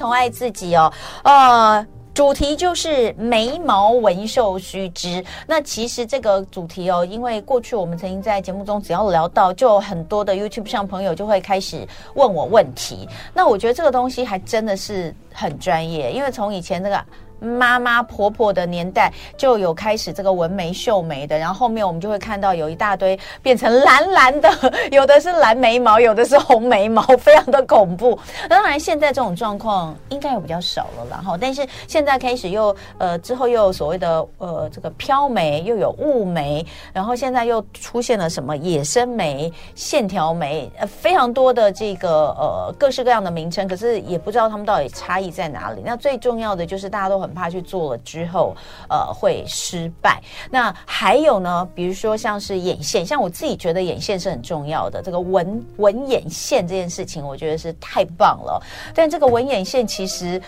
同爱自己哦，呃。主题就是眉毛纹绣须知。那其实这个主题哦，因为过去我们曾经在节目中，只要聊到，就很多的 YouTube 上朋友就会开始问我问题。那我觉得这个东西还真的是很专业，因为从以前那个。妈妈婆婆的年代就有开始这个纹眉绣眉的，然后后面我们就会看到有一大堆变成蓝蓝的，有的是蓝眉毛，有的是红眉毛，非常的恐怖。当然现在这种状况应该有比较少了，然后但是现在开始又呃之后又有所谓的呃这个飘眉，又有雾眉，然后现在又出现了什么野生眉、线条眉，呃非常多的这个呃各式各样的名称，可是也不知道他们到底差异在哪里。那最重要的就是大家都很。怕去做了之后，呃，会失败。那还有呢，比如说像是眼线，像我自己觉得眼线是很重要的。这个纹纹眼线这件事情，我觉得是太棒了。但这个纹眼线其实。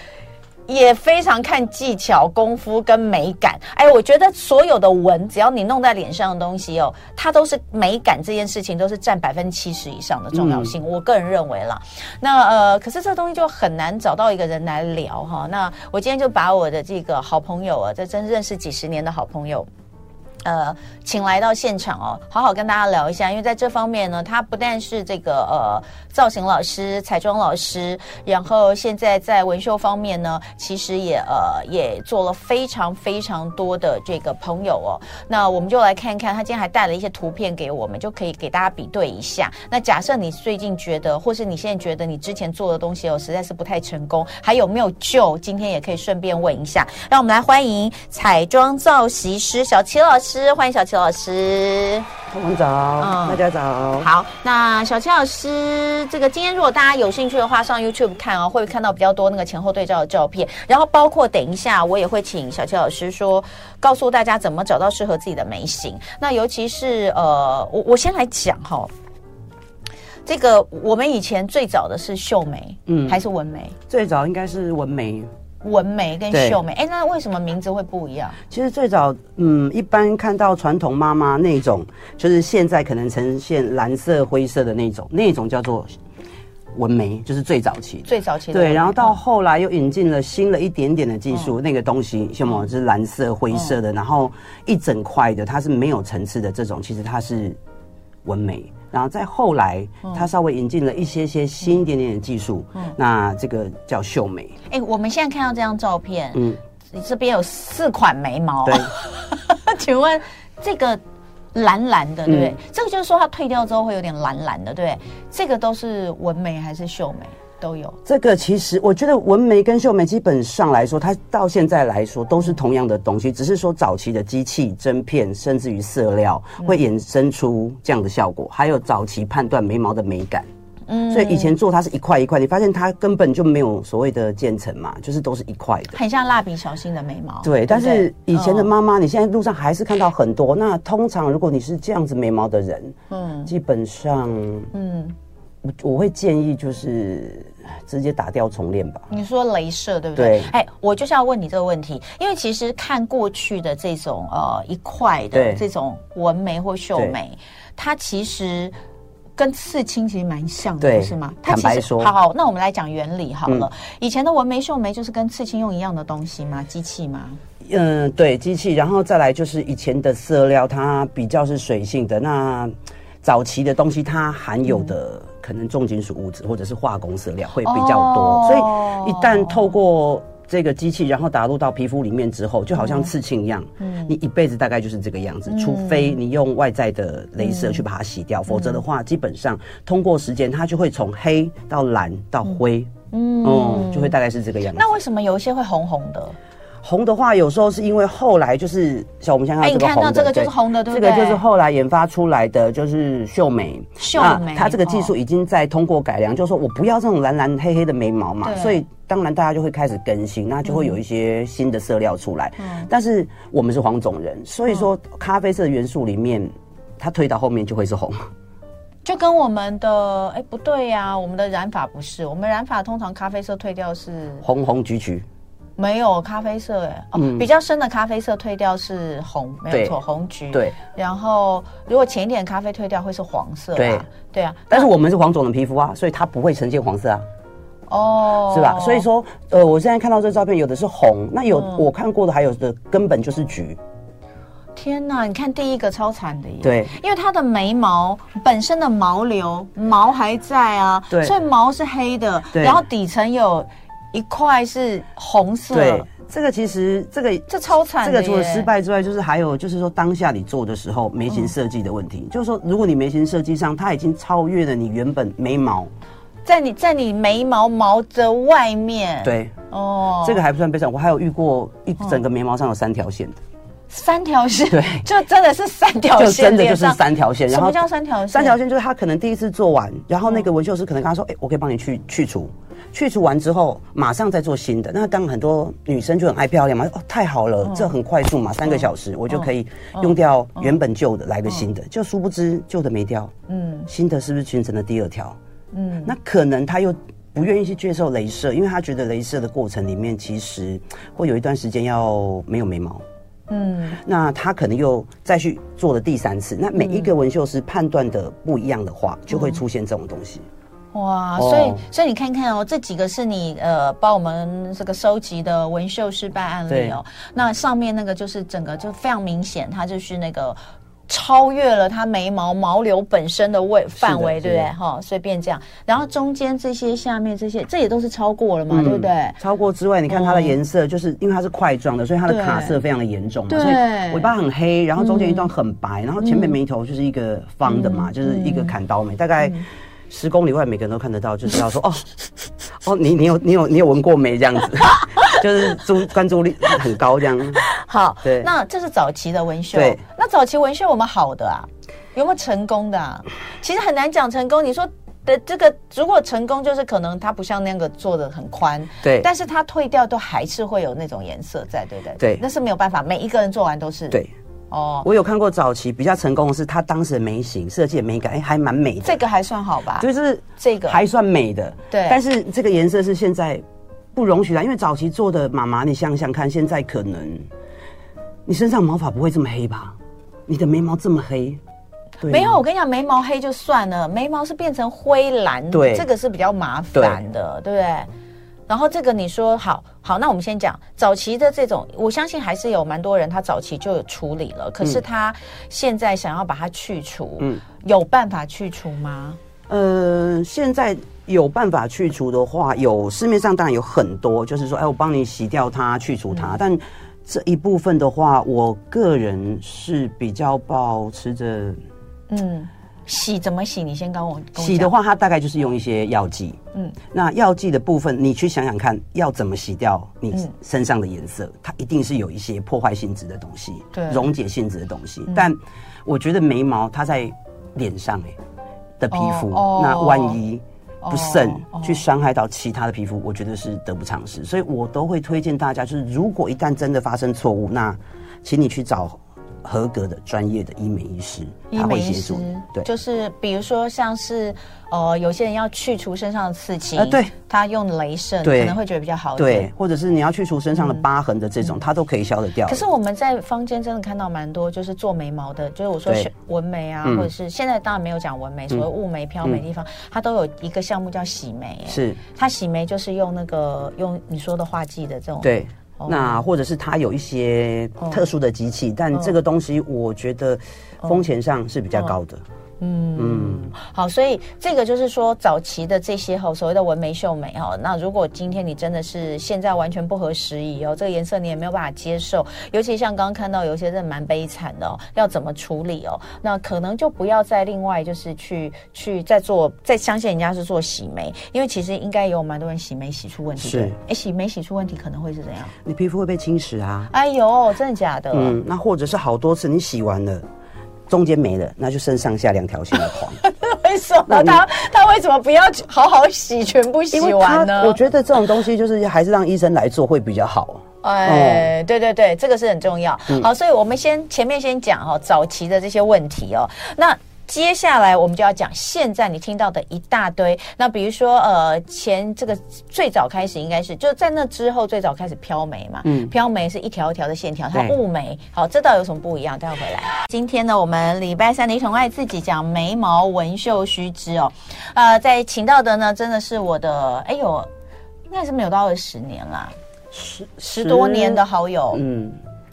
也非常看技巧、功夫跟美感。哎，我觉得所有的纹，只要你弄在脸上的东西哦，它都是美感这件事情都是占百分之七十以上的重要性。嗯、我个人认为啦。那呃，可是这个东西就很难找到一个人来聊哈。那我今天就把我的这个好朋友啊，这真认识几十年的好朋友。呃，请来到现场哦，好好跟大家聊一下，因为在这方面呢，他不但是这个呃造型老师、彩妆老师，然后现在在纹绣方面呢，其实也呃也做了非常非常多的这个朋友哦。那我们就来看看，他今天还带了一些图片给我们，就可以给大家比对一下。那假设你最近觉得，或是你现在觉得你之前做的东西哦实在是不太成功，还有没有救？今天也可以顺便问一下。让我们来欢迎彩妆造型师小齐老师。欢迎小齐老师，我们早，嗯，大家早。好，那小齐老师，这个今天如果大家有兴趣的话，上 YouTube 看哦，会看到比较多那个前后对照的照片。然后包括等一下，我也会请小齐老师说，告诉大家怎么找到适合自己的眉型。那尤其是呃，我我先来讲哈、哦，这个我们以前最早的是秀眉，嗯，还是纹眉？最早应该是纹眉。纹眉跟秀眉，哎，那为什么名字会不一样？其实最早，嗯，一般看到传统妈妈那种，就是现在可能呈现蓝色、灰色的那种，那种叫做纹眉，就是最早期。最早期的。对，然后到后来又引进了新了一点点的技术，嗯、那个东西，什么就是蓝色、灰色的，嗯、然后一整块的，它是没有层次的这种，其实它是纹眉。然后再后来，他稍微引进了一些些新一点点的技术，嗯，那这个叫秀眉。哎，我们现在看到这张照片，嗯，你这边有四款眉毛，对，请问这个蓝蓝的，对不对？嗯，这个就是说它退掉之后会有点蓝蓝的，对，这个都是纹眉还是秀眉？都有这个，其实我觉得纹眉跟绣眉基本上来说，它到现在来说都是同样的东西，只是说早期的机器、针片，甚至于色料会衍生出这样的效果，还有早期判断眉毛的美感。嗯，所以以前做它是一块一块，你发现它根本就没有所谓的渐层嘛，就是都是一块的，很像蜡笔小新的眉毛。对，但是以前的妈妈，你现在路上还是看到很多。那通常如果你是这样子眉毛的人，嗯，基本上，嗯。我我会建议就是直接打掉重练吧。你说镭射对不对？对。哎，我就是要问你这个问题，因为其实看过去的这种呃一块的这种纹眉或秀眉，它其实跟刺青其实蛮像的，不是吗？坦白说，好好，那我们来讲原理好了。嗯、以前的纹眉秀眉就是跟刺青用一样的东西吗？机器吗？嗯，对，机器。然后再来就是以前的色料，它比较是水性的。那早期的东西，它含有的、嗯。可能重金属物质或者是化工色料会比较多，哦、所以一旦透过这个机器，然后打入到皮肤里面之后，就好像刺青一样，嗯，你一辈子大概就是这个样子，嗯、除非你用外在的镭射去把它洗掉，嗯、否则的话，基本上通过时间，它就会从黑到蓝到灰，嗯，嗯，就会大概是这个样子。那为什么有一些会红红的？红的话，有时候是因为后来就是像我们想想看这个红的，你看到这个就是红的，对不对？这个就是后来研发出来的，就是秀眉。秀眉，它这个技术已经在通过改良，就是说我不要这种蓝蓝黑黑的眉毛嘛，所以当然大家就会开始更新，那就会有一些新的色料出来。但是我们是黄种人，所以说咖啡色的元素里面，它推到后面就会是红，就跟我们的哎不对呀，我们的染发不是，我们染发通常咖啡色退掉是红红橘橘。没有咖啡色哎，哦，比较深的咖啡色退掉是红，没有错，红橘。对，然后如果浅一点的咖啡退掉会是黄色。对，对啊。但是我们是黄种的皮肤啊，所以它不会呈现黄色啊。哦，是吧？所以说，呃，我现在看到这照片，有的是红，那有、嗯、我看过的，还有的根本就是橘。天哪，你看第一个超惨的耶！对，因为它的眉毛本身的毛流毛还在啊，对，所以毛是黑的，然后底层有一块是红色。对，这个其实这个这超惨的。这个除了失败之外，就是还有就是说当下你做的时候眉形设计的问题，嗯、就是说如果你眉形设计上它已经超越了你原本眉毛。在你在你眉毛毛的外面，对哦，这个还不算悲惨。我还有遇过一整个眉毛上有三条线的，三条线，对，就真的是三条线，就真的就是三条线。什么叫三条线？三条线就是他可能第一次做完，然后那个纹绣师可能跟他说：“哎，我可以帮你去去除，去除完之后马上再做新的。”那当很多女生就很爱漂亮嘛，哦，太好了，这很快速嘛，三个小时我就可以用掉原本旧的，来个新的。就殊不知旧的没掉，嗯，新的是不是形成了第二条？嗯，那可能他又不愿意去接受镭射，因为他觉得镭射的过程里面其实会有一段时间要没有眉毛。嗯，那他可能又再去做了第三次。那每一个纹绣师判断的不一样的话，就会出现这种东西。哇，所以所以你看看哦，这几个是你呃帮我们这个收集的纹绣失败案例哦。那上面那个就是整个就非常明显，它就是那个。超越了它眉毛毛流本身的位范围，对不对？哈，随便这样。然后中间这些、下面这些，这也都是超过了嘛，嗯、对不对？超过之外，你看它的颜色，就是因为它是块状的，所以它的卡色非常的严重嘛。对。所以尾巴很黑，然后中间一段很白，嗯、然后前面眉头就是一个方的嘛，嗯、就是一个砍刀眉，大概十公里外每个人都看得到，就知道说 哦哦，你你有你有你有纹过眉这样子。就是注关注率很高这样。好，对，那这是早期的纹绣。对，那早期纹绣我们好的啊，有没有成功的啊？其实很难讲成功。你说的这个，如果成功，就是可能它不像那个做的很宽，对，但是它退掉都还是会有那种颜色在，对不对？对，那是没有办法，每一个人做完都是。对，哦，我有看过早期比较成功的是，他当时的眉形设计的美感，哎，还蛮美的。这个还算好吧？就是这个还算美的，对。但是这个颜色是现在。不容许的，因为早期做的妈妈，你想想看，现在可能你身上毛发不会这么黑吧？你的眉毛这么黑，没有，我跟你讲，眉毛黑就算了，眉毛是变成灰蓝，对，这个是比较麻烦的，对不对？然后这个你说好好，那我们先讲早期的这种，我相信还是有蛮多人他早期就有处理了，可是他现在想要把它去除，嗯，有办法去除吗？呃，现在。有办法去除的话，有市面上当然有很多，就是说，哎，我帮你洗掉它，去除它。嗯、但这一部分的话，我个人是比较保持着，嗯，洗怎么洗？你先跟我，洗的话，它大概就是用一些药剂，嗯，那药剂的部分，你去想想看，要怎么洗掉你身上的颜色？嗯、它一定是有一些破坏性质的东西，对，溶解性质的东西。嗯、但我觉得眉毛它在脸上哎的皮肤，哦、那万一。不慎去伤害到其他的皮肤，我觉得是得不偿失，所以我都会推荐大家，就是如果一旦真的发生错误，那请你去找。合格的专业的医美医师，他会协助。对，就是比如说像是呃，有些人要去除身上的刺青，呃，对，他用镭射可能会觉得比较好一点。对，或者是你要去除身上的疤痕的这种，他都可以消得掉。可是我们在坊间真的看到蛮多，就是做眉毛的，就是我说纹眉啊，或者是现在当然没有讲纹眉，所谓雾眉、飘眉地方，它都有一个项目叫洗眉。是，它洗眉就是用那个用你说的画技的这种。对。那或者是它有一些特殊的机器，哦、但这个东西我觉得风险上是比较高的。嗯嗯，好，所以这个就是说早期的这些哈，所谓的纹眉秀眉哈，那如果今天你真的是现在完全不合时宜哦，这个颜色你也没有办法接受，尤其像刚刚看到有些人蛮悲惨的哦，要怎么处理哦？那可能就不要再另外就是去去再做，再相信人家是做洗眉，因为其实应该有蛮多人洗眉洗出问题。是，哎，洗眉洗出问题可能会是怎样？你皮肤会被侵蚀啊！哎呦，真的假的？嗯，那或者是好多次你洗完了。中间没了，那就剩上下两条线的 黄。为什么他他为什么不要好好洗，全部洗完呢？我觉得这种东西就是还是让医生来做会比较好。哎，对对对，这个是很重要。嗯、好，所以我们先前面先讲哈，早期的这些问题哦，那。接下来我们就要讲现在你听到的一大堆。那比如说，呃，前这个最早开始应该是就在那之后最早开始飘眉嘛。嗯，飘眉是一条一条的线条，它雾眉。好，这倒有什么不一样？待会回来。今天呢，我们礼拜三的医童爱自己讲眉毛纹绣须知哦。呃，在请到的呢，真的是我的哎呦应该是没有到二十年啦，十十多年的好友，嗯。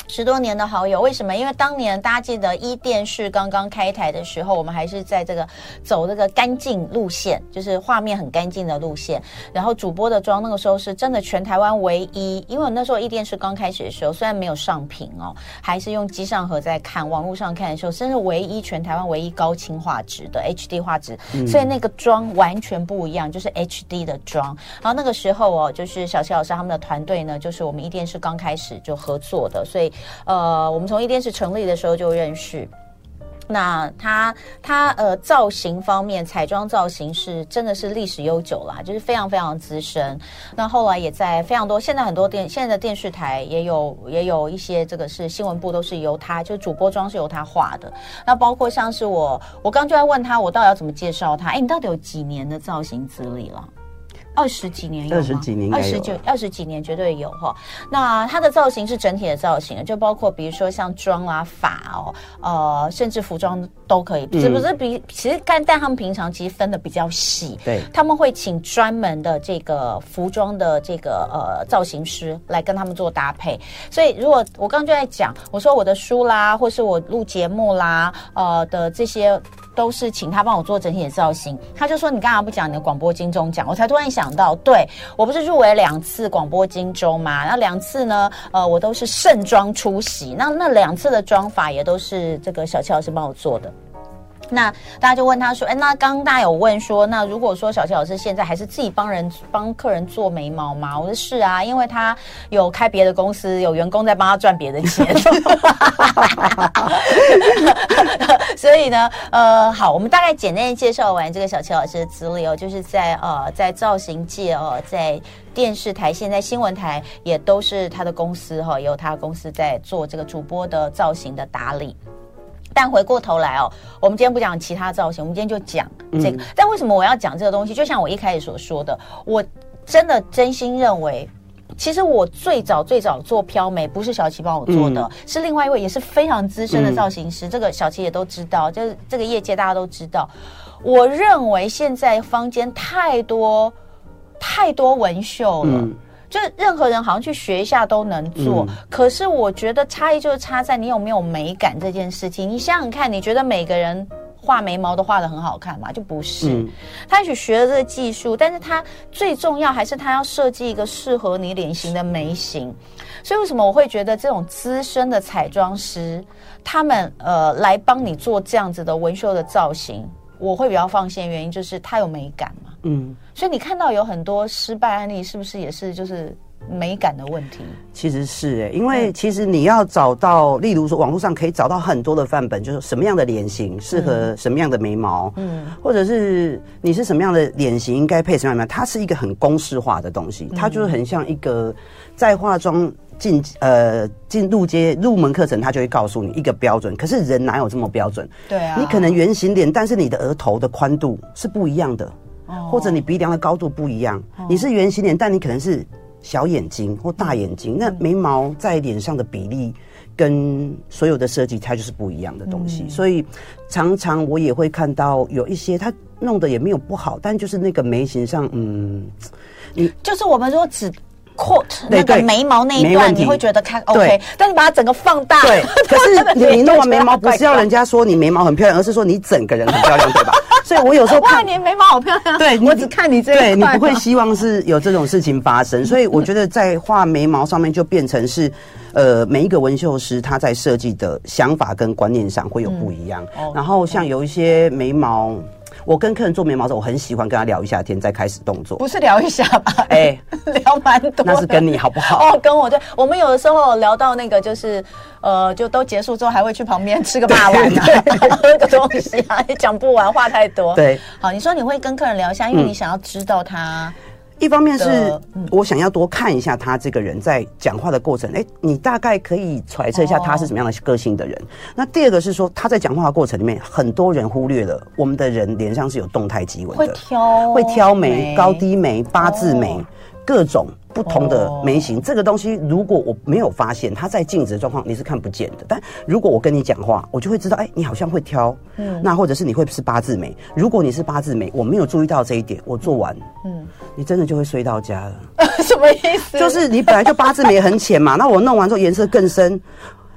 十多年的好友，为什么？因为当年大家记得一电视刚刚开台的时候，我们还是在这个走这个干净路线，就是画面很干净的路线。然后主播的妆那个时候是真的全台湾唯一，因为我那时候一电视刚开始的时候，虽然没有上屏哦，还是用机上盒在看，网络上看的时候，真是唯一全台湾唯一高清画质的 HD 画质，所以那个妆完全不一样，就是 HD 的妆。然后那个时候哦，就是小齐老师他们的团队呢，就是我们一电视刚开始就合作的，所以。呃，我们从一电视成立的时候就认识。那他他呃造型方面，彩妆造型是真的是历史悠久啦，就是非常非常资深。那后来也在非常多，现在很多电现在的电视台也有也有一些这个是新闻部都是由他，就主播妆是由他画的。那包括像是我，我刚就在问他，我到底要怎么介绍他？哎，你到底有几年的造型资历了？二十几年有吗？二十几年，二十九二十几年绝对有哈。那它的造型是整体的造型，就包括比如说像妆啊、发哦，呃，甚至服装都可以。是、嗯、不是比其实但但他们平常其实分的比较细，对，他们会请专门的这个服装的这个呃造型师来跟他们做搭配。所以如果我刚刚就在讲，我说我的书啦，或是我录节目啦，呃的这些。都是请他帮我做整体的造型，他就说，你干嘛不讲你的广播金钟奖？我才突然想到，对，我不是入围两次广播金钟嘛？那两次呢，呃，我都是盛装出席，那那两次的妆法也都是这个小齐老师帮我做的。那大家就问他说：“哎，那刚刚大家有问说，那如果说小齐老师现在还是自己帮人帮客人做眉毛吗？”我说：“是啊，因为他有开别的公司，有员工在帮他赚别的钱。”所以呢，呃，好，我们大概简单介绍完这个小齐老师的资历哦，就是在呃在造型界哦，在电视台、现在新闻台也都是他的公司哈、也有他公司在做这个主播的造型的打理。但回过头来哦，我们今天不讲其他造型，我们今天就讲这个。嗯、但为什么我要讲这个东西？就像我一开始所说的，我真的真心认为，其实我最早最早做飘眉不是小齐帮我做的，嗯、是另外一位也是非常资深的造型师。嗯、这个小齐也都知道，就是这个业界大家都知道。我认为现在坊间太多太多纹绣了。嗯就任何人好像去学一下都能做，嗯、可是我觉得差异就是差在你有没有美感这件事情。你想想看，你觉得每个人画眉毛都画的很好看吗？就不是。嗯、他也许学了这个技术，但是他最重要还是他要设计一个适合你脸型的眉形。所以为什么我会觉得这种资深的彩妆师，他们呃来帮你做这样子的纹绣的造型，我会比较放心的原因就是他有美感嘛。嗯，所以你看到有很多失败案例，是不是也是就是美感的问题？其实是哎，因为其实你要找到，例如说网络上可以找到很多的范本，就是什么样的脸型适合什么样的眉毛，嗯，或者是你是什么样的脸型应该配什么样的，它是一个很公式化的东西，它就是很像一个在化妆进呃进入阶入门课程，他就会告诉你一个标准。可是人哪有这么标准？对啊，你可能圆形脸，但是你的额头的宽度是不一样的。或者你鼻梁的高度不一样，你是圆形脸，但你可能是小眼睛或大眼睛，那眉毛在脸上的比例跟所有的设计它就是不一样的东西，所以常常我也会看到有一些他弄的也没有不好，但就是那个眉形上，嗯，你就是我们说只。quote 那个眉毛那一段，你会觉得看 OK，但你把它整个放大，对。可是你你弄完 眉毛，不是要人家说你眉毛很漂亮，而是说你整个人很漂亮，对吧？所以我有时候 看你眉毛好漂亮，对，我只看你这一块，对你不会希望是有这种事情发生。所以我觉得在画眉毛上面就变成是，呃，每一个纹绣师他在设计的想法跟观念上会有不一样。嗯、然后像有一些眉毛。我跟客人做眉毛的时候，我很喜欢跟他聊一下天，再开始动作。不是聊一下吧？哎、欸，聊蛮多。那是跟你好不好？哦，跟我对。我们有的时候聊到那个，就是呃，就都结束之后，还会去旁边吃个霸王啊，喝个东西啊，也讲不完，话太多。对，好，你说你会跟客人聊一下，因为你想要知道他。嗯一方面是我想要多看一下他这个人在讲话的过程，哎，你大概可以揣测一下他是什么样的个性的人。那第二个是说他在讲话的过程里面，很多人忽略了我们的人脸上是有动态肌纹的，会挑会挑眉、高低眉、八字眉，各种不同的眉形，这个东西如果我没有发现，它在静止的状况你是看不见的。但如果我跟你讲话，我就会知道，哎，你好像会挑，嗯，那或者是你会不是八字眉？如果你是八字眉，我没有注意到这一点，我做完，嗯，你真的就会衰到家了。什么意思？就是你本来就八字眉很浅嘛，那我弄完之后颜色更深。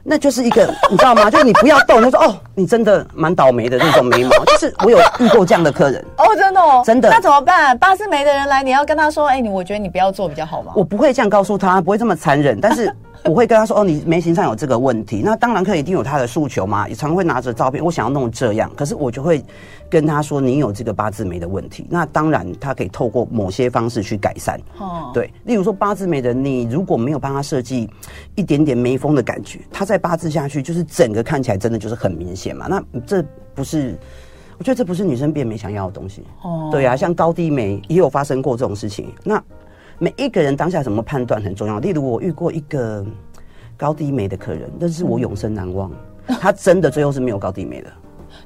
那就是一个，你知道吗？就是你不要动，他说哦，你真的蛮倒霉的那种眉毛。就是我有遇过这样的客人哦，真的哦，真的。那怎么办？八字眉的人来，你要跟他说，哎，你我觉得你不要做比较好吗？我不会这样告诉他，不会这么残忍，但是。我会跟他说：“哦，你眉形上有这个问题，那当然可以一定有他的诉求嘛。也常会拿着照片，我想要弄这样，可是我就会跟他说，你有这个八字眉的问题。那当然，他可以透过某些方式去改善。哦，对，例如说八字眉的，你如果没有帮他设计一点点眉峰的感觉，他在八字下去，就是整个看起来真的就是很明显嘛。那这不是，我觉得这不是女生变美想要的东西。哦，对啊，像高低眉也有发生过这种事情。那。”每一个人当下怎么判断很重要。例如我遇过一个高低眉的客人，但是我永生难忘。他真的最后是没有高低眉的。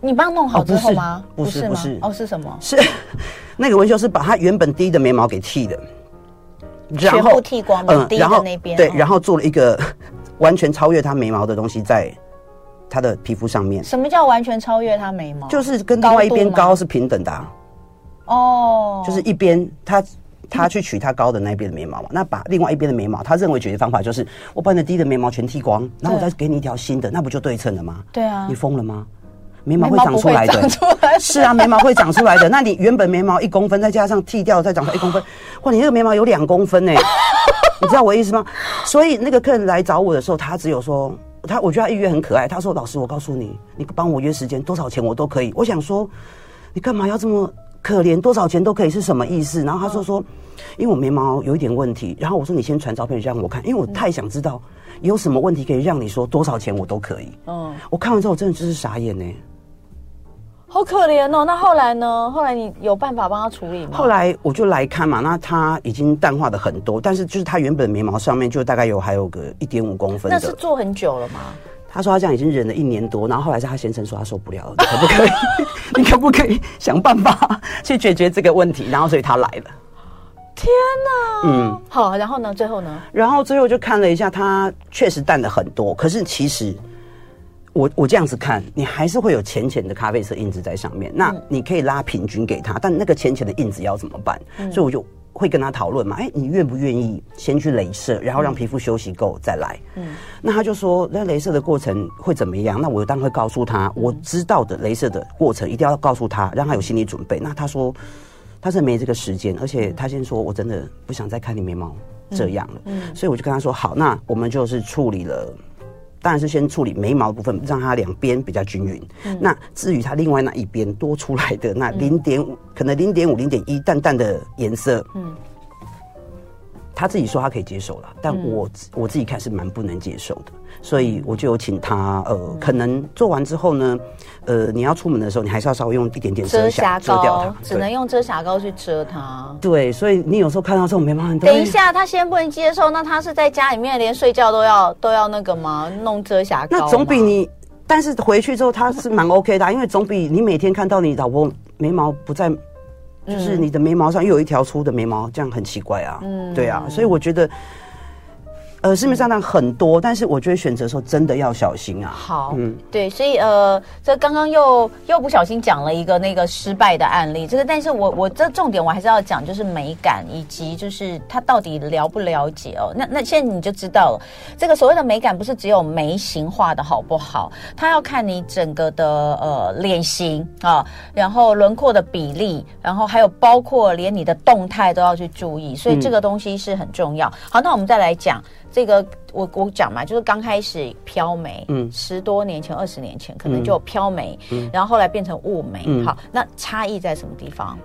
你帮他弄好之后吗？不是，不是，哦，是什么？是那个纹绣师把他原本低的眉毛给剃的，然后剃光，嗯，然后那边对，然后做了一个 完全超越他眉毛的东西在他的皮肤上面。什么叫完全超越他眉毛？就是跟另外一边高是平等的。哦，就是一边他。他去取他高的那边的眉毛嘛，那把另外一边的眉毛，他认为解决方法就是我把你的低的眉毛全剃光，然后我再给你一条新的，那不就对称了吗？对啊，你疯了吗？眉毛会长出来的，是啊，眉毛会长出来的。那你原本眉毛一公分，再加上剃掉再长出来一公分，哇，你那个眉毛有两公分呢，你知道我的意思吗？所以那个客人来找我的时候，他只有说他，我觉得他预约很可爱。他说：“老师，我告诉你，你帮我约时间，多少钱我都可以。”我想说，你干嘛要这么？可怜多少钱都可以是什么意思？然后他说说，因为我眉毛有一点问题。然后我说你先传照片让我看，因为我太想知道有什么问题可以让你说多少钱我都可以。嗯，我看完之后我真的就是傻眼呢，好可怜哦。那后来呢？后来你有办法帮他处理吗？后来我就来看嘛，那他已经淡化的很多，但是就是他原本眉毛上面就大概有还有个一点五公分。那是做很久了吗？他说他这样已经忍了一年多，然后后来是他先生说他受不了了，你可不可以？你可不可以想办法去解决这个问题？然后所以他来了。天哪！嗯，好，然后呢？最后呢？然后最后就看了一下，他确实淡了很多。可是其实我我这样子看，你还是会有浅浅的咖啡色印子在上面。那你可以拉平均给他，但那个浅浅的印子要怎么办？嗯、所以我就。会跟他讨论嘛？哎，你愿不愿意先去镭射，然后让皮肤休息够再来？嗯，那他就说，那镭射的过程会怎么样？那我当然会告诉他，我知道的镭射的过程一定要告诉他，让他有心理准备。那他说他是没这个时间，而且他先说我真的不想再看你眉毛这样了。嗯，嗯，所以我就跟他说好，那我们就是处理了。当然是先处理眉毛的部分，让它两边比较均匀。嗯、那至于它另外那一边多出来的那零点五，可能零点五、零点一淡淡的颜色，嗯，他自己说他可以接受了，但我、嗯、我自己看是蛮不能接受的。所以我就有请他，呃，可能做完之后呢，呃，你要出门的时候，你还是要稍微用一点点遮瑕遮掉它，只能用遮瑕膏去遮它。对，所以你有时候看到这种眉毛很，等一下，他先不能接受，那他是在家里面连睡觉都要都要那个吗？弄遮瑕膏？那总比你，但是回去之后他是蛮 OK 的啊，因为总比你每天看到你老婆眉毛不在，就是你的眉毛上又有一条粗的眉毛，这样很奇怪啊。嗯，对啊，所以我觉得。呃，市面上当然很多，但是我觉得选择的时候真的要小心啊。好，嗯，对，所以呃，这刚刚又又不小心讲了一个那个失败的案例，这个，但是我我这重点我还是要讲，就是美感以及就是他到底了不了解哦。那那现在你就知道了，这个所谓的美感不是只有眉形画的好不好，它要看你整个的呃脸型啊，然后轮廓的比例，然后还有包括连你的动态都要去注意，所以这个东西是很重要。嗯、好，那我们再来讲。这个我我讲嘛，就是刚开始飘眉，嗯，十多年前、二十年前可能就飘眉，嗯，然后后来变成雾眉，嗯，好，那差异在什么地方？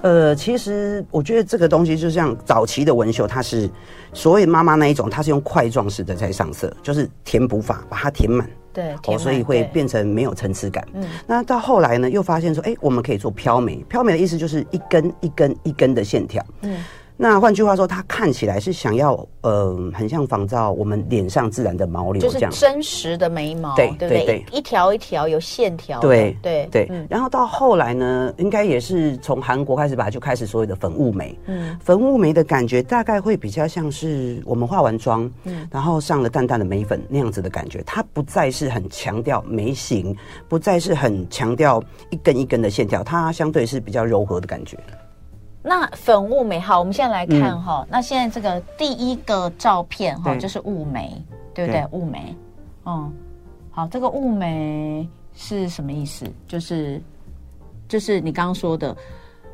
呃，其实我觉得这个东西就像早期的纹绣，它是所谓妈妈那一种，它是用块状式的在上色，就是填补法把它填满，对，哦，所以会变成没有层次感。嗯，那到后来呢，又发现说，哎，我们可以做飘眉，飘眉的意思就是一根一根一根的线条，嗯。那换句话说，它看起来是想要，呃，很像仿照我们脸上自然的毛流这样，就是真实的眉毛，对对对？一一条一条有线条，对对对。嗯，然后到后来呢，应该也是从韩国开始吧，就开始所谓的粉雾眉。嗯，粉雾眉的感觉大概会比较像是我们化完妆，嗯，然后上了淡淡的眉粉那样子的感觉，它不再是很强调眉形，不再是很强调一根一根的线条，它相对是比较柔和的感觉。那粉雾眉好，我们现在来看哈、嗯。那现在这个第一个照片哈，就是雾眉，对不对？雾眉，嗯，好，这个雾眉是什么意思？就是就是你刚刚说的，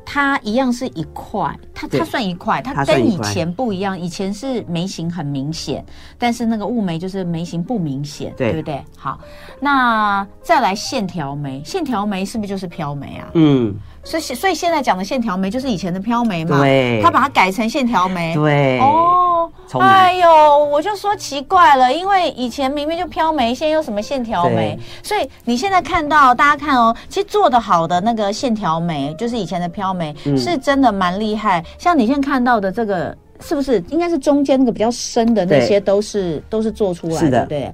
它一样是一块，它它算一块，它跟以前不一样。以前是眉形很明显，但是那个雾眉就是眉形不明显，对不对？好，那再来线条眉，线条眉是不是就是飘眉啊？嗯。所以，所以现在讲的线条眉就是以前的飘眉嘛？对，他把它改成线条眉。对，哦，哎呦，我就说奇怪了，因为以前明明就飘眉，现在又什么线条眉？所以你现在看到，大家看哦，其实做的好的那个线条眉，就是以前的飘眉，嗯，是真的蛮厉害。像你现在看到的这个，是不是应该是中间那个比较深的那些，都是都是做出来的，对。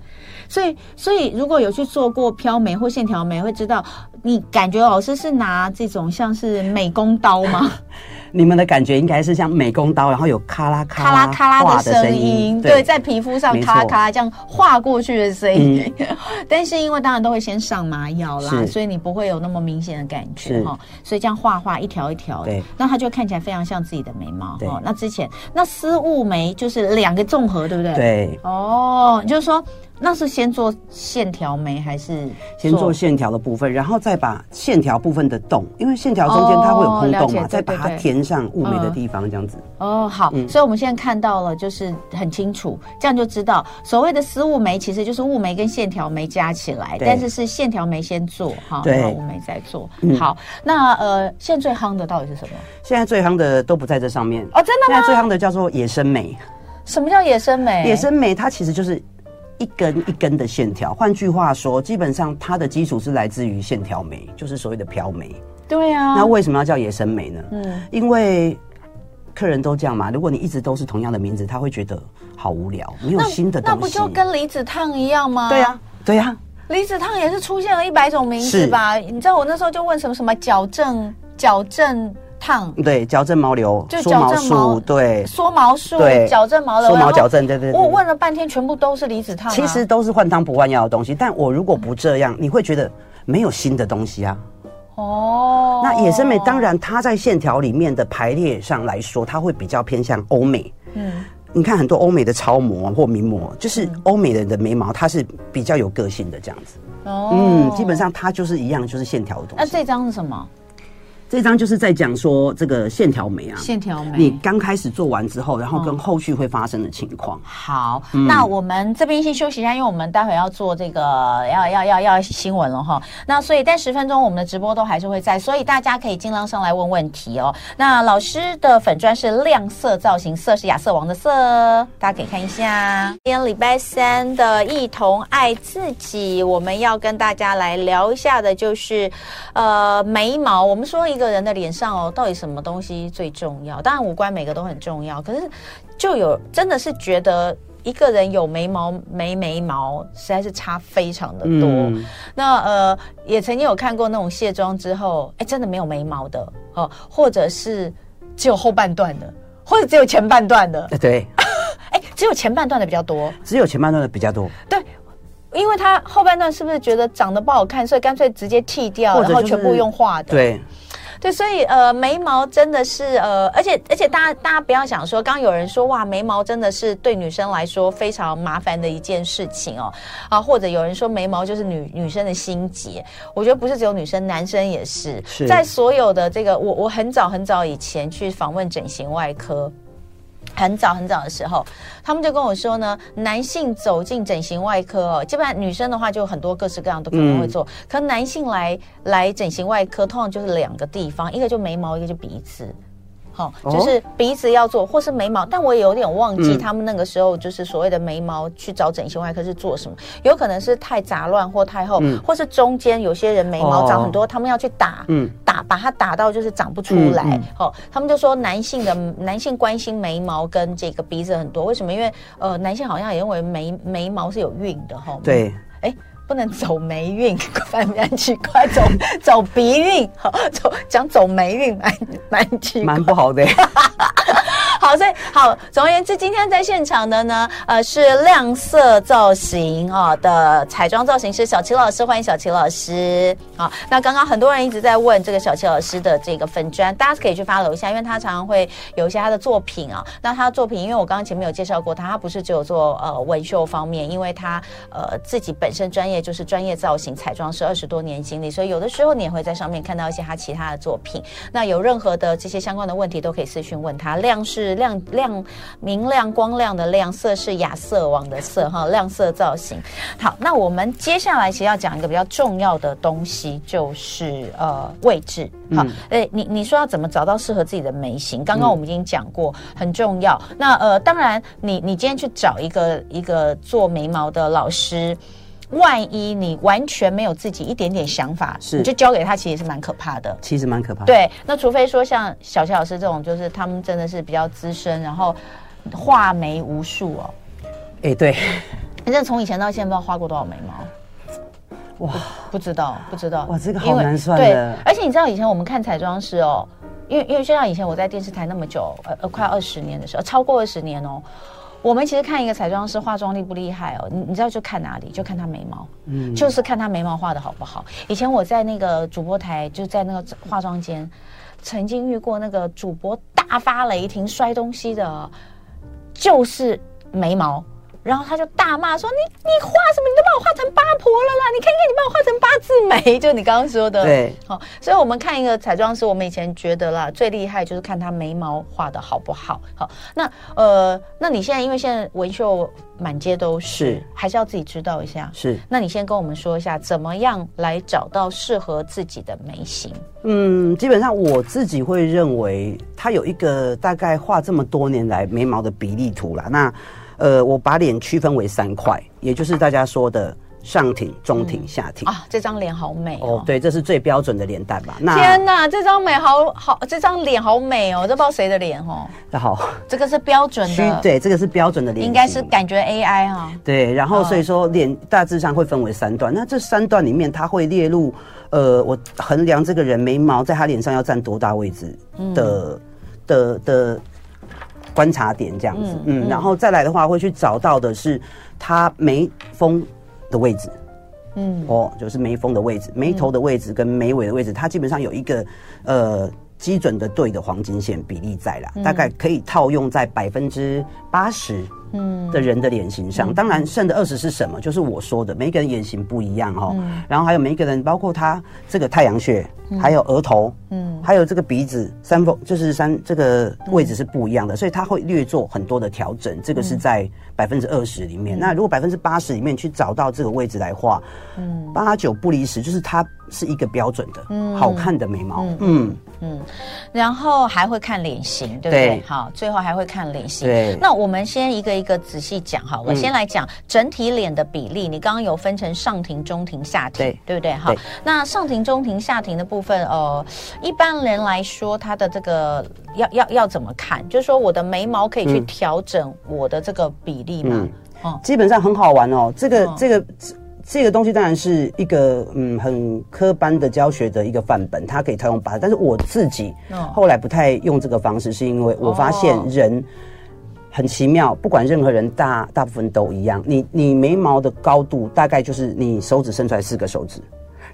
所以，所以如果有去做过飘眉或线条眉，会知道你感觉老师是拿这种像是美工刀吗？你们的感觉应该是像美工刀，然后有咔啦咔啦咔啦的声音，对，在皮肤上咔啦咔啦这样划过去的声音。嗯、但是因为当然都会先上麻药啦，所以你不会有那么明显的感觉哈。所以这样画画一条一条的，那它就看起来非常像自己的眉毛。哦，那之前那丝雾眉就是两个综合，对不对？对。哦，就是说。那是先做线条眉还是先做线条的部分，然后再把线条部分的洞，因为线条中间它会有空洞嘛，再把它填上雾眉的地方，这样子。哦，好，所以我们现在看到了，就是很清楚，这样就知道所谓的丝雾眉其实就是雾眉跟线条眉加起来，但是是线条眉先做哈，然后雾眉再做。好，那呃，现在最夯的到底是什么？现在最夯的都不在这上面哦，真的吗？现在最夯的叫做野生眉。什么叫野生眉？野生眉它其实就是。一根一根的线条，换句话说，基本上它的基础是来自于线条眉，就是所谓的飘眉。对啊，那为什么要叫野生眉呢？嗯，因为客人都这样嘛。如果你一直都是同样的名字，他会觉得好无聊，没有新的东西。那不就跟离子烫一样吗？对呀，对呀。离子烫也是出现了一百种名字吧？你知道我那时候就问什么什么矫正矫正。烫对，矫正毛流，就缩毛术，对，缩毛术，对，矫正毛流，缩毛矫正，对对对。我问了半天，全部都是离子烫。其实都是换汤不换药的东西，但我如果不这样，你会觉得没有新的东西啊。哦，那野生眉当然它在线条里面的排列上来说，它会比较偏向欧美。嗯，你看很多欧美的超模或名模，就是欧美人的眉毛，它是比较有个性的这样子。哦，嗯，基本上它就是一样，就是线条的东西。那这张是什么？这张就是在讲说这个线条眉啊，线条眉，你刚开始做完之后，然后跟后续会发生的情况。好，那我们这边先休息一下，因为我们待会要做这个要要要要新闻了哈。那所以，但十分钟我们的直播都还是会在，所以大家可以尽量上来问问题哦。那老师的粉砖是亮色造型，色是亚瑟王的色，大家可以看一下。今天礼拜三的一同爱自己，我们要跟大家来聊一下的就是呃眉毛，我们说一个。个人的脸上哦，到底什么东西最重要？当然五官每个都很重要，可是就有真的是觉得一个人有眉毛没眉毛，实在是差非常的多。嗯、那呃，也曾经有看过那种卸妆之后，哎，真的没有眉毛的哦，或者是只有后半段的，或者只有前半段的。对，哎，只有前半段的比较多，只有前半段的比较多。对。因为他后半段是不是觉得长得不好看，所以干脆直接剃掉，就是、然后全部用画的。对，对，所以呃，眉毛真的是呃，而且而且大家大家不要想说，刚刚有人说哇，眉毛真的是对女生来说非常麻烦的一件事情哦，啊，或者有人说眉毛就是女女生的心结，我觉得不是只有女生，男生也是。是在所有的这个，我我很早很早以前去访问整形外科。很早很早的时候，他们就跟我说呢，男性走进整形外科哦，基本上女生的话就很多各式各样都可能会做，嗯、可男性来来整形外科通常就是两个地方，一个就眉毛，一个就鼻子，好、哦，就是鼻子要做，或是眉毛，但我也有点忘记他们那个时候就是所谓的眉毛去找整形外科是做什么，有可能是太杂乱或太厚，嗯、或是中间有些人眉毛长很多，哦、他们要去打，嗯，打打，把它打到就是长不出来。嗯嗯、哦，他们就说男性的男性关心眉毛跟这个鼻子很多，为什么？因为呃，男性好像也认为眉眉毛是有运的哈。哦、对，哎，不能走霉运，反正蛮奇怪，走走鼻运，好走讲走霉运，蛮蛮奇怪，蛮不好的。好，所以好，总而言之，今天在现场的呢，呃，是亮色造型啊的彩妆造型师小齐老师，欢迎小齐老师。好，那刚刚很多人一直在问这个小齐老师的这个粉砖，大家可以去 follow 一下，因为他常常会有一些他的作品啊。那他的作品，因为我刚刚前面有介绍过他，他不是只有做呃纹绣方面，因为他呃自己本身专业就是专业造型彩妆师二十多年经历，所以有的时候你也会在上面看到一些他其他的作品。那有任何的这些相关的问题，都可以私讯问他。亮是。亮亮明亮光亮的亮，色是亚瑟王的色哈，亮色造型。好，那我们接下来其实要讲一个比较重要的东西，就是呃位置。好，哎、嗯，你你说要怎么找到适合自己的眉形？刚刚我们已经讲过，嗯、很重要。那呃，当然你，你你今天去找一个一个做眉毛的老师。万一你完全没有自己一点点想法，是你就交给他，其实是蛮可怕的。其实蛮可怕的。对，那除非说像小琪老师这种，就是他们真的是比较资深，然后画眉无数哦。哎、欸，对。反正从以前到现在不知道画过多少眉毛？哇，不知道，不知道。哇，这个好难算的。对，而且你知道以前我们看彩妆师哦，因为因为就像以前我在电视台那么久，呃呃，快二十年的时候，超过二十年哦。我们其实看一个彩妆师化妆厉不厉害哦，你你知道就看哪里？就看他眉毛，嗯，就是看他眉毛画的好不好。以前我在那个主播台，就在那个化妆间，曾经遇过那个主播大发雷霆摔东西的，就是眉毛。然后他就大骂说：“你你画什么？你都把我画成八婆了啦！你看看你把我画成八字眉，就你刚刚说的。”对，好，所以我们看一个彩妆师，我们以前觉得啦，最厉害就是看他眉毛画的好不好。好，那呃，那你现在因为现在纹绣满街都是，是还是要自己知道一下。是，那你先跟我们说一下，怎么样来找到适合自己的眉形？嗯，基本上我自己会认为，他有一个大概画这么多年来眉毛的比例图啦。那呃，我把脸区分为三块，也就是大家说的上挺、中挺、下挺、嗯、啊。这张脸好美哦，哦！对，这是最标准的脸蛋吧？那天哪，这张美好好，这张脸好美哦！这不知道谁的脸哦。那好，这个是标准的，对，这个是标准的脸，应该是感觉 AI 哈、哦。对，然后所以说脸大致上会分为三段，那这三段里面它会列入呃，我衡量这个人眉毛在他脸上要占多大位置的、嗯、的的。的观察点这样子，嗯，嗯，然后再来的话，会去找到的是它眉峰的位置，嗯，哦，就是眉峰的位置，眉头的位置跟眉尾的位置，它基本上有一个呃基准的对的黄金线比例在啦，嗯、大概可以套用在百分之八十。嗯，的人的脸型上，嗯、当然剩的二十是什么？就是我说的，每一个人脸型不一样哦。嗯、然后还有每一个人，包括他这个太阳穴，嗯、还有额头，嗯，还有这个鼻子三峰，就是三这个位置是不一样的，嗯、所以他会略做很多的调整。这个是在百分之二十里面。嗯、那如果百分之八十里面去找到这个位置来画，嗯，八九不离十，就是它是一个标准的，嗯，好看的眉毛，嗯。嗯嗯，然后还会看脸型，对不对？对，好，最后还会看脸型。对，那我们先一个一个仔细讲好了。我、嗯、先来讲整体脸的比例。你刚刚有分成上庭、中庭、下庭，对，对不对？哈，那上庭、中庭、下庭的部分，呃，一般人来说，它的这个要要要怎么看？就是说，我的眉毛可以去调整我的这个比例吗？嗯，哦、基本上很好玩哦。这个、哦、这个。这个东西当然是一个嗯很科班的教学的一个范本，它可以套用八，但是我自己后来不太用这个方式，是因为我发现人很奇妙，不管任何人大大部分都一样，你你眉毛的高度大概就是你手指伸出来四个手指。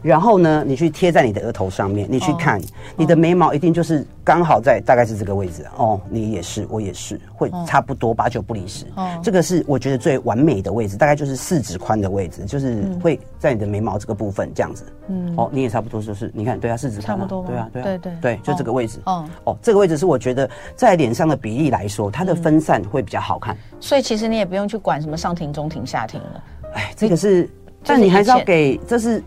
然后呢，你去贴在你的额头上面，你去看，你的眉毛一定就是刚好在大概是这个位置哦。你也是，我也是，会差不多八九不离十。哦，这个是我觉得最完美的位置，大概就是四指宽的位置，就是会在你的眉毛这个部分这样子。嗯，哦，你也差不多就是，你看，对啊，四指宽，差不多，对啊，对啊，对对对，就这个位置。哦哦，这个位置是我觉得在脸上的比例来说，它的分散会比较好看。所以其实你也不用去管什么上庭、中庭、下庭了。哎，这个是，但你还是要给，这是。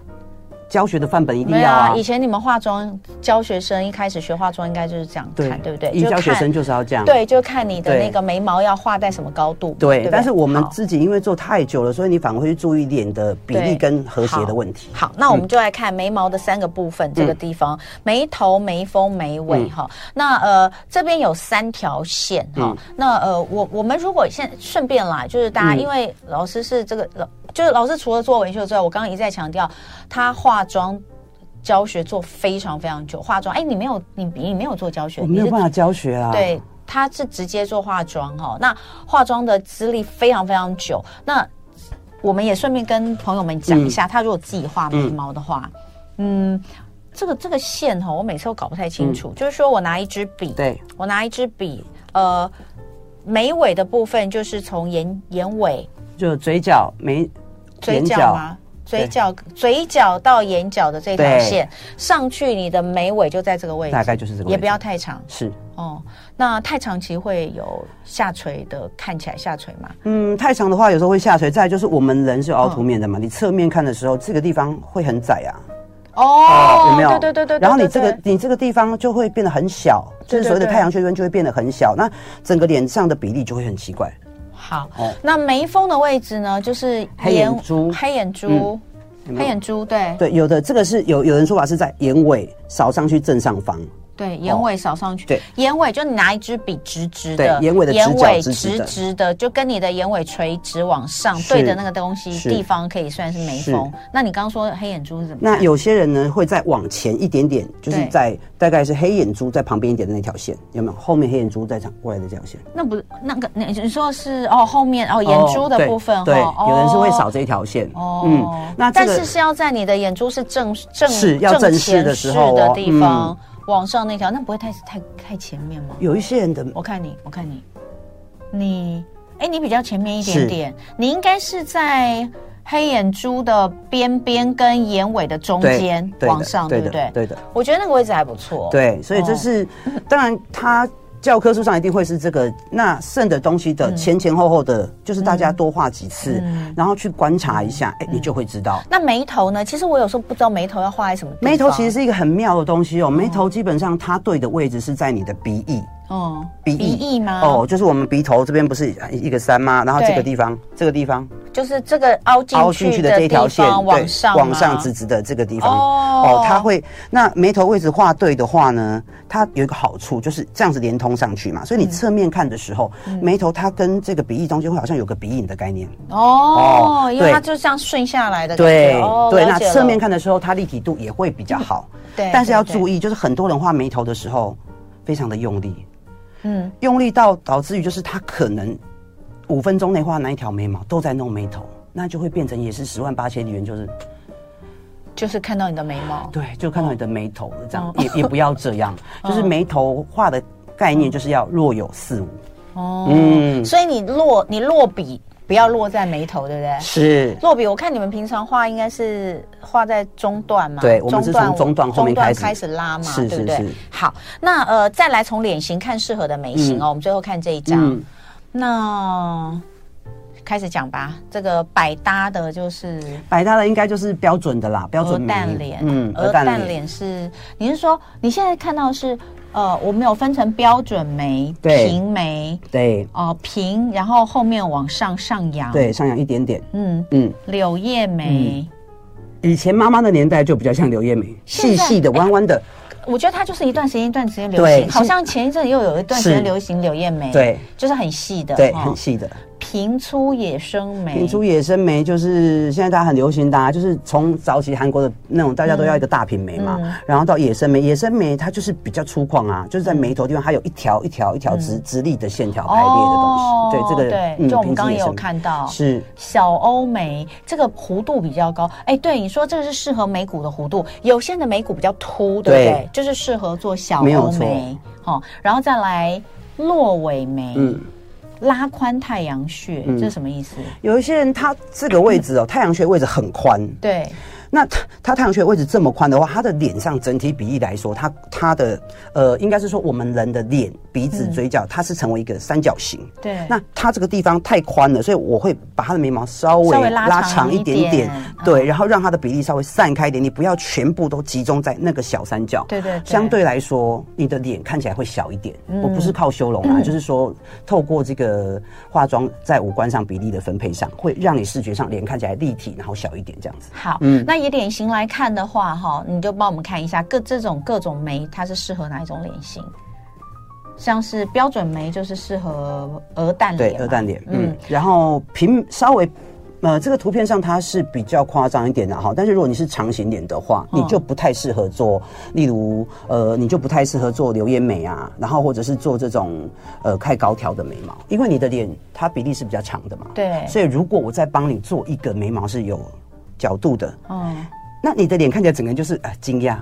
教学的范本一定要啊。啊，以前你们化妆教学生一开始学化妆应该就是这样看，对不对？一教学生就就是要这样。对，就看你的那个眉毛要画在什么高度。对，但是我们自己因为做太久了，所以你反而会去注意脸的比例跟和谐的问题。好，好，那我们就来看眉毛的三个部分，嗯、这个地方眉头、眉峰、眉尾哈、嗯。那呃这边有三条线哈、嗯。那呃我我们如果现顺便啦，就是大家、嗯、因为老师是这个老。就是老师除了做纹绣之外，我刚刚一再强调，他化妆教学做非常非常久。化妆，哎，你没有，你你没有做教学，我没有办法教学啊。对，他是直接做化妆哈。那化妆的资历非常非常久。那我们也顺便跟朋友们讲一下，嗯、他如果自己画眉毛的话，嗯，嗯这个这个线哈，我每次都搞不太清楚。嗯、就是说我拿一支笔，对，我拿一支笔，呃，眉尾的部分就是从眼眼尾，就嘴角眉。嘴角吗？嘴角，嘴角到眼角的这条线上去，你的眉尾就在这个位置，大概就是这个位置，也不要太长。是哦，那太长其实会有下垂的，看起来下垂吗？嗯，太长的话有时候会下垂。再就是我们人是有凹凸面的嘛，哦、你侧面看的时候，这个地方会很窄啊。哦，哦有没有？对对对对。然后你这个你这个地方就会变得很小，就是所谓的太阳穴边就会变得很小，那整个脸上的比例就会很奇怪。好，那眉峰的位置呢？就是黑眼珠，黑眼珠，黑眼珠，对。对，有的这个是有有人说法是在眼尾扫上去正上方。对，眼尾扫上去。对，眼尾就你拿一支笔直直的，眼尾的眼尾直直的，就跟你的眼尾垂直往上对的那个东西地方，可以算是眉峰。那你刚刚说黑眼珠是怎么？那有些人呢会再往前一点点，就是在大概是黑眼珠在旁边一点的那条线，有没有？后面黑眼珠在长过来的这条线？那不是那个，你你说是哦，后面哦眼珠的部分，对，有人是会扫这一条线。哦，嗯，那但是是要在你的眼珠是正正是要正视的时候的地方。往上那条，那不会太太太前面吗？有一些人的，我看你，我看你，你，哎，你比较前面一点点，你应该是在黑眼珠的边边跟眼尾的中间往上，对不对？对的，我觉得那个位置还不错。对，所以这是，当然他。教科书上一定会是这个，那剩的东西的前前后后的，嗯、就是大家多画几次，嗯、然后去观察一下，哎、嗯欸，你就会知道。那眉头呢？其实我有时候不知道眉头要画在什么。眉头其实是一个很妙的东西哦。眉头基本上它对的位置是在你的鼻翼。哦，鼻翼，鼻翼吗？哦，就是我们鼻头这边不是一个山吗？然后这个地方，这个地方就是这个凹进凹进去的这条线，往上往上直直的这个地方。哦，哦，它会那眉头位置画对的话呢，它有一个好处就是这样子连通上去嘛，所以你侧面看的时候，嗯、眉头它跟这个鼻翼中间会好像有个鼻影的概念。哦，哦因为它就像顺下来的。对、哦、对，那侧面看的时候，它立体度也会比较好。嗯、对，但是要注意，就是很多人画眉头的时候非常的用力。嗯，用力到导致于就是它可能五分钟内画那一条眉毛都在弄眉头，那就会变成也是十万八千里元，就是就是看到你的眉毛，对，就看到你的眉头了，这样、哦、也也不要这样，就是眉头画的概念就是要若有似无哦，嗯，所以你落你落笔。不要落在眉头，对不对？是落笔。我看你们平常画应该是画在中段嘛？对，我们是从中段后面开始开始拉嘛，是是是，对不对？好，那呃，再来从脸型看适合的眉形哦。我们最后看这一张，那开始讲吧。这个百搭的就是百搭的，应该就是标准的啦，标准鹅蛋脸。嗯，鹅蛋脸是，你是说你现在看到是？呃，我们有分成标准眉、平眉，对，哦、呃，平，然后后面往上上扬，对，上扬一点点，嗯嗯，柳叶眉、嗯，以前妈妈的年代就比较像柳叶眉，细细的、弯弯的。我觉得它就是一段时间一段时间流行，好像前一阵又有一段时间流行柳叶眉，对，就是很细的，对，哦、很细的。平粗野生眉，平粗野生眉就是现在大家很流行的，啊，就是从早期韩国的那种大家都要一个大平眉嘛，嗯、然后到野生眉，野生眉它就是比较粗犷啊，就是在眉头地方它有一条一条一条直、嗯、直立的线条排列的东西，哦、对这个对，嗯、就我们刚刚也有看到。是。小欧眉，这个弧度比较高，哎，对，你说这个是适合眉骨的弧度，有些人的眉骨比较凸，对不对？对。就是适合做小欧眉，好、哦，然后再来落尾眉，嗯。拉宽太阳穴，这是什么意思？有一些人他这个位置哦，太阳穴位置很宽。对，那他他太阳穴的位置这么宽的话，他的脸上整体比例来说，他他的呃，应该是说我们人的脸、鼻子、嘴角，它是成为一个三角形。对。那他这个地方太宽了，所以我会把他的眉毛稍微拉长一点点，对，然后让他的比例稍微散开一点，你不要全部都集中在那个小三角。对对。相对来说，你的脸看起来会小一点。我不是靠修容啊，就是说透过这个化妆在五官上比例的分配上，会让你视觉上脸看起来立体，然后小一点这样子。好，嗯，那以脸型来看的话，哈，你就帮我们看一下各这种各种眉，它是适合哪一种脸型？像是标准眉就是适合鹅蛋脸，对，鹅蛋脸，嗯，然后平稍微。呃，这个图片上它是比较夸张一点的哈，但是如果你是长形脸的话，你就不太适合做，例如呃，你就不太适合做流眼眉啊，然后或者是做这种呃开高挑的眉毛，因为你的脸它比例是比较长的嘛，对，所以如果我再帮你做一个眉毛是有角度的，嗯，那你的脸看起来整个人就是呃惊讶。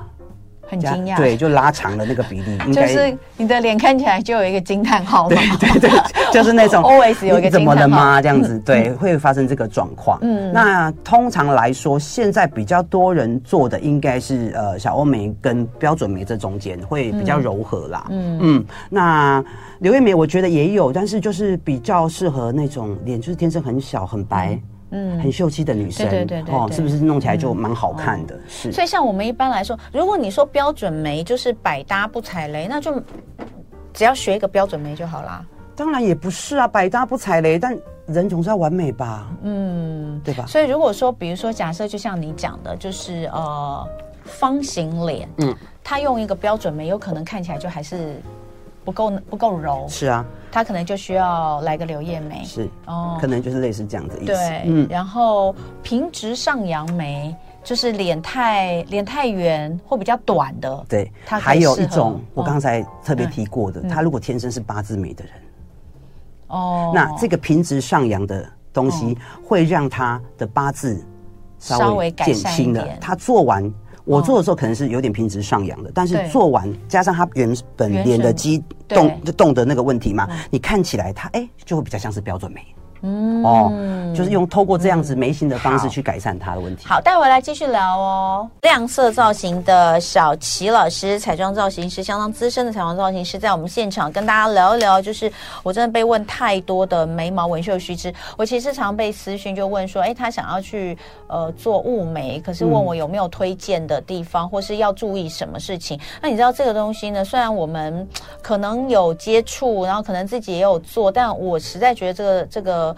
很惊讶，对，就拉长了那个比例，就是你的脸看起来就有一个惊叹号，对对对，就是那种 always 有一个怎么了吗？这样子，对，会发生这个状况。嗯，那通常来说，现在比较多人做的应该是呃小欧眉跟标准眉这中间会比较柔和啦。嗯嗯，那柳叶眉我觉得也有，但是就是比较适合那种脸就是天生很小很白。嗯，很秀气的女生，对对对哦，是不是弄起来就蛮好看的？是。所以像我们一般来说，如果你说标准眉就是百搭不踩雷，那就只要学一个标准眉就好啦。当然也不是啊，百搭不踩雷，但人总是要完美吧？嗯，对吧？所以如果说，比如说假设，就像你讲的，就是呃方形脸，嗯，他用一个标准眉，有可能看起来就还是。不够不够柔，是啊，他可能就需要来个柳叶眉，是哦，可能就是类似这样的意思。对，嗯，然后平直上扬眉就是脸太脸太圆或比较短的，对，他还有一种我刚才特别提过的，他如果天生是八字眉的人，哦，那这个平直上扬的东西会让他的八字稍微减轻了，他做完。我做的时候可能是有点平直上扬的，但是做完加上它原本脸的肌动就动的那个问题嘛，你看起来它哎就会比较像是标准眉。嗯哦，就是用透过这样子眉形的方式去改善它的问题。好，带回来继续聊哦。亮色造型的小齐老师，彩妆造型师，相当资深的彩妆造型师，在我们现场跟大家聊一聊。就是我真的被问太多的眉毛纹绣须知，我其实常被私讯就问说，哎，他想要去呃做雾眉，可是问我有没有推荐的地方，或是要注意什么事情。那你知道这个东西呢？虽然我们可能有接触，然后可能自己也有做，但我实在觉得这个这个。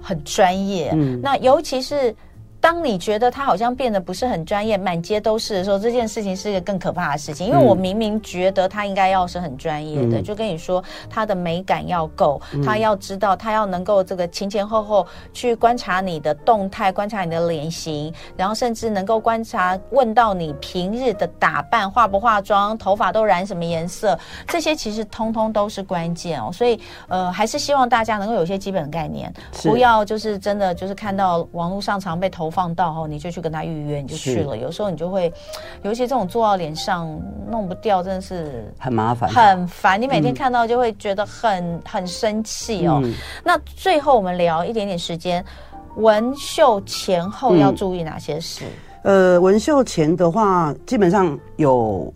很专业，嗯，那尤其是。当你觉得他好像变得不是很专业，满街都是的时候，这件事情是一个更可怕的事情。因为我明明觉得他应该要是很专业的，嗯、就跟你说他的美感要够，嗯、他要知道，他要能够这个前前后后去观察你的动态，观察你的脸型，然后甚至能够观察问到你平日的打扮，化不化妆，头发都染什么颜色，这些其实通通都是关键哦。所以呃，还是希望大家能够有一些基本的概念，不要就是真的就是看到网络上常被投。放到后，你就去跟他预约，你就去了。有时候你就会，尤其这种做到脸上弄不掉，真的是很麻烦，很烦。你每天看到就会觉得很很生气哦。那最后我们聊一点点时间，纹绣前后要注意哪些事？呃，纹绣前的话，基本上有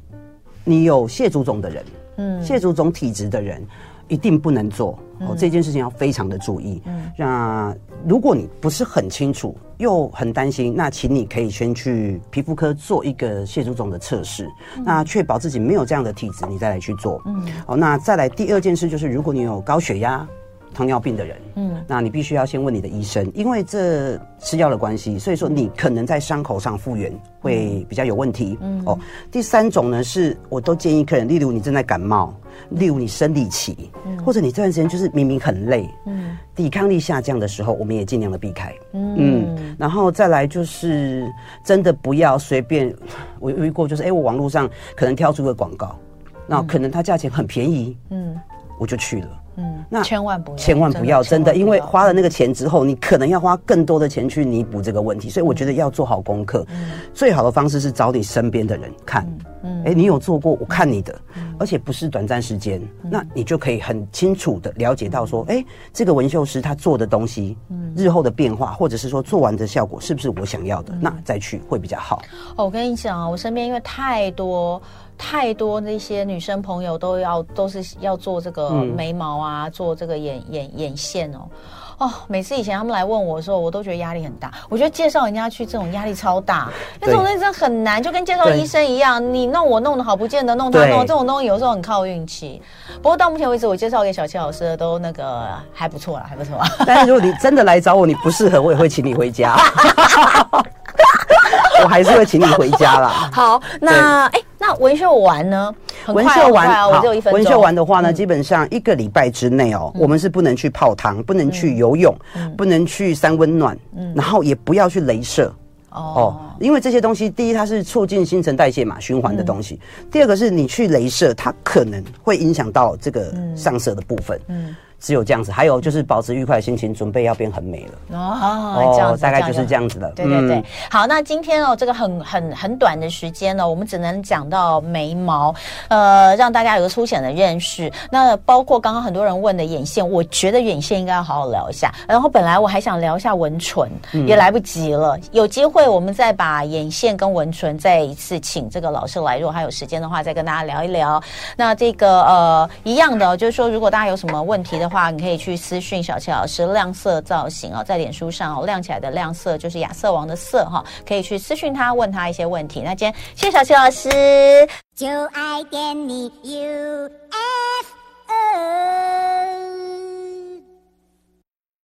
你有蟹足肿的人，嗯，蟹足肿体质的人一定不能做哦。这件事情要非常的注意。嗯，那。如果你不是很清楚又很担心，那请你可以先去皮肤科做一个蟹足肿的测试，嗯、那确保自己没有这样的体质，你再来去做。嗯，好，那再来第二件事就是，如果你有高血压、糖尿病的人，嗯，那你必须要先问你的医生，因为这吃药的关系，所以说你可能在伤口上复原会比较有问题。嗯，哦，第三种呢是，我都建议客人，例如你正在感冒。例如你生理期，或者你这段时间就是明明很累，嗯，抵抗力下降的时候，我们也尽量的避开，嗯，嗯，然后再来就是真的不要随便，我有遇过就是，哎，我网络上可能挑出个广告，那可能它价钱很便宜，嗯。我就去了。嗯，那千万不要，千万不要，真的，因为花了那个钱之后，你可能要花更多的钱去弥补这个问题，所以我觉得要做好功课。嗯，最好的方式是找你身边的人看，嗯，哎，你有做过，我看你的，而且不是短暂时间，那你就可以很清楚的了解到说，哎，这个纹绣师他做的东西，嗯，日后的变化，或者是说做完的效果是不是我想要的，那再去会比较好。哦，我跟你讲啊，我身边因为太多。太多那些女生朋友都要都是要做这个眉毛啊，嗯、做这个眼眼眼线哦哦，每次以前他们来问我的时候，我都觉得压力很大。我觉得介绍人家去这种压力超大，那这种东西真的很难，就跟介绍医生一样，你弄我弄的好，不见得弄他弄这种东西有时候很靠运气。不过到目前为止，我介绍给小七老师的都那个还不错啦，还不错。但是如果你真的来找我，你不适合，我也会请你回家。我还是会请你回家啦。好，那哎。那纹绣完呢？纹绣完。纹绣完的话呢，基本上一个礼拜之内哦，我们是不能去泡汤，不能去游泳，不能去三温暖，然后也不要去镭射。哦，因为这些东西，第一它是促进新陈代谢嘛，循环的东西；第二个是你去镭射，它可能会影响到这个上色的部分。嗯。只有这样子，还有就是保持愉快的心情，准备要变很美了哦。这样子，大概就是这样子的。对对对，好，那今天哦，这个很很很短的时间呢，我们只能讲到眉毛，呃，让大家有个粗浅的认识。那包括刚刚很多人问的眼线，我觉得眼线应该要好好聊一下。然后本来我还想聊一下纹唇，也来不及了。有机会我们再把眼线跟纹唇再一次请这个老师来，如果还有时间的话，再跟大家聊一聊。那这个呃一样的，就是说如果大家有什么问题的话。话你可以去私讯小齐老师亮色造型哦在脸书上哦亮起来的亮色就是亚瑟王的色哈可以去私讯他问他一些问题。那今天谢谢小齐老师。就爱点你 ufo